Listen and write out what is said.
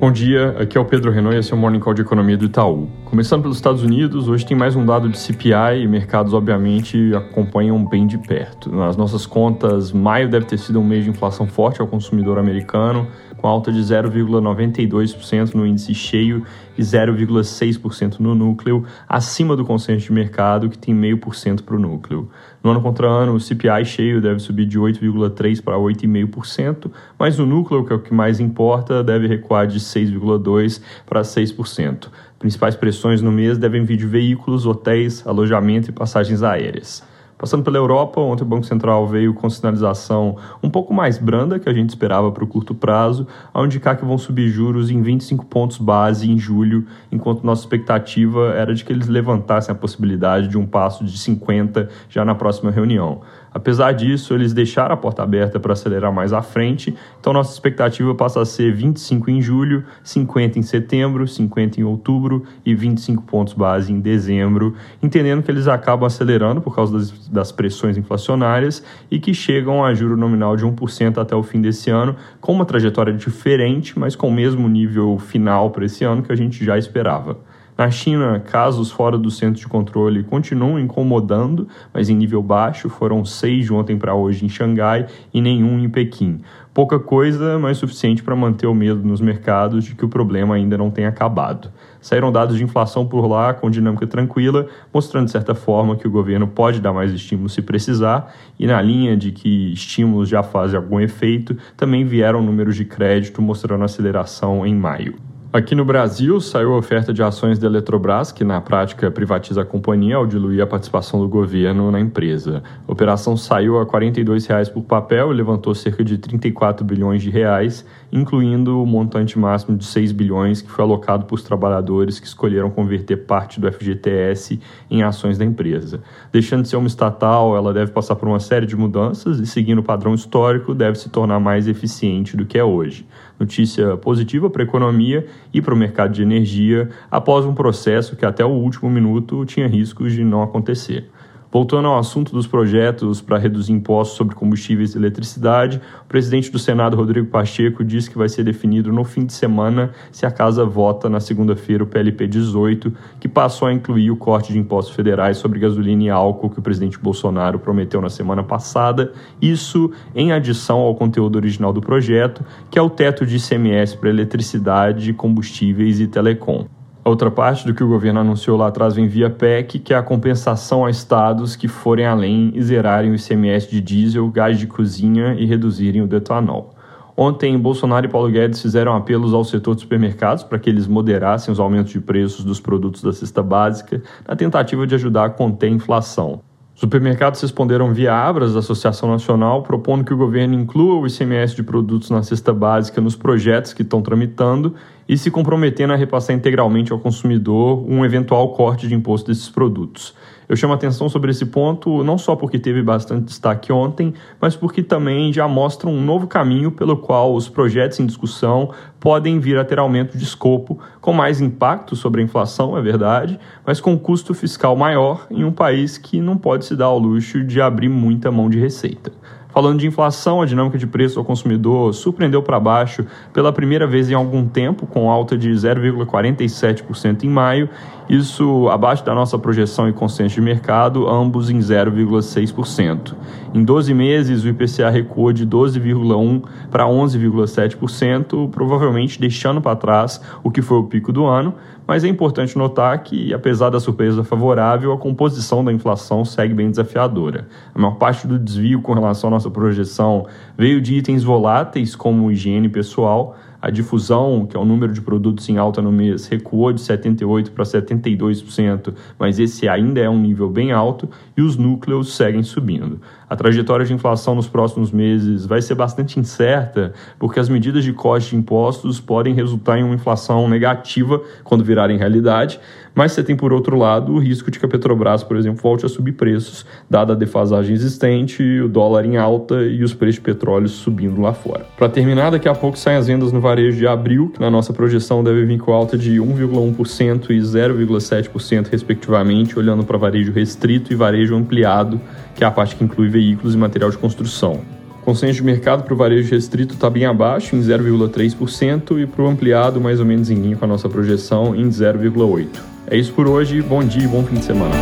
Bom dia, aqui é o Pedro Renault e esse é o Morning Call de Economia do Itaú. Começando pelos Estados Unidos, hoje tem mais um dado de CPI e mercados, obviamente, acompanham bem de perto. Nas nossas contas, maio deve ter sido um mês de inflação forte ao consumidor americano, com alta de 0,92% no índice cheio e 0,6% no núcleo, acima do consenso de mercado, que tem 0,5% para o núcleo. No ano contra ano, o CPI cheio deve subir de 8,3% para 8,5%, mas o núcleo, que é o que mais importa, deve recuar de 6,2% para 6%. Principais pressões no mês devem vir de veículos, hotéis, alojamento e passagens aéreas. Passando pela Europa, ontem o Banco Central veio com sinalização um pouco mais branda que a gente esperava para o curto prazo, ao indicar que vão subir juros em 25 pontos base em julho, enquanto nossa expectativa era de que eles levantassem a possibilidade de um passo de 50 já na próxima reunião. Apesar disso, eles deixaram a porta aberta para acelerar mais à frente, então nossa expectativa passa a ser 25 em julho, 50 em setembro, 50 em outubro e 25 pontos base em dezembro, entendendo que eles acabam acelerando por causa das, das pressões inflacionárias e que chegam a juro nominal de 1% até o fim desse ano, com uma trajetória diferente, mas com o mesmo nível final para esse ano que a gente já esperava. Na China, casos fora do centro de controle continuam incomodando, mas em nível baixo. Foram seis de ontem para hoje em Xangai e nenhum em Pequim. Pouca coisa, mas suficiente para manter o medo nos mercados de que o problema ainda não tenha acabado. Saíram dados de inflação por lá com dinâmica tranquila, mostrando de certa forma que o governo pode dar mais estímulos se precisar, e na linha de que estímulos já fazem algum efeito, também vieram números de crédito mostrando aceleração em maio. Aqui no Brasil, saiu a oferta de ações da Eletrobras, que na prática privatiza a companhia ao diluir a participação do governo na empresa. A operação saiu a 42 reais por papel e levantou cerca de 34 bilhões de reais, incluindo o montante máximo de 6 bilhões que foi alocado para os trabalhadores que escolheram converter parte do FGTS em ações da empresa. Deixando de ser uma estatal, ela deve passar por uma série de mudanças e, seguindo o padrão histórico, deve se tornar mais eficiente do que é hoje. Notícia positiva para a economia e para o mercado de energia após um processo que até o último minuto tinha riscos de não acontecer. Voltando ao assunto dos projetos para reduzir impostos sobre combustíveis e eletricidade, o presidente do Senado, Rodrigo Pacheco, disse que vai ser definido no fim de semana se a casa vota na segunda-feira o PLP 18, que passou a incluir o corte de impostos federais sobre gasolina e álcool que o presidente Bolsonaro prometeu na semana passada, isso em adição ao conteúdo original do projeto, que é o teto de ICMS para eletricidade, combustíveis e telecom. Outra parte do que o governo anunciou lá atrás vem via PEC, que é a compensação a estados que forem além e zerarem o ICMS de diesel, gás de cozinha e reduzirem o do etanol. Ontem, Bolsonaro e Paulo Guedes fizeram apelos ao setor de supermercados para que eles moderassem os aumentos de preços dos produtos da cesta básica, na tentativa de ajudar a conter a inflação. Supermercados responderam via Abras, da Associação Nacional, propondo que o governo inclua o ICMS de produtos na cesta básica nos projetos que estão tramitando e se comprometendo a repassar integralmente ao consumidor um eventual corte de imposto desses produtos. Eu chamo a atenção sobre esse ponto não só porque teve bastante destaque ontem, mas porque também já mostra um novo caminho pelo qual os projetos em discussão podem vir a ter aumento de escopo, com mais impacto sobre a inflação, é verdade, mas com custo fiscal maior em um país que não pode se dar ao luxo de abrir muita mão de receita. Falando de inflação, a dinâmica de preço ao consumidor surpreendeu para baixo pela primeira vez em algum tempo, com alta de 0,47% em maio, isso abaixo da nossa projeção e consenso de mercado, ambos em 0,6%. Em 12 meses, o IPCA recuou de 12,1% para 11,7%, provavelmente deixando para trás o que foi o pico do ano, mas é importante notar que, apesar da surpresa favorável, a composição da inflação segue bem desafiadora. A maior parte do desvio com relação à nossa projeção veio de itens voláteis como higiene pessoal, a difusão, que é o número de produtos em alta no mês, recuou de 78% para 72%, mas esse ainda é um nível bem alto, e os núcleos seguem subindo. A trajetória de inflação nos próximos meses vai ser bastante incerta, porque as medidas de corte de impostos podem resultar em uma inflação negativa quando virarem realidade, mas você tem, por outro lado, o risco de que a Petrobras, por exemplo, volte a subir preços, dada a defasagem existente, o dólar em alta e os preços de petróleo subindo lá fora. Para terminar, daqui a pouco saem as vendas no varejo de abril, que na nossa projeção deve vir com alta de 1,1% e 0,7%, respectivamente, olhando para varejo restrito e varejo ampliado, que é a parte que inclui veículos e material de construção. consenso de mercado para o varejo restrito está bem abaixo, em 0,3%, e para o ampliado, mais ou menos em linha com a nossa projeção, em 0,8%. É isso por hoje, bom dia e bom fim de semana.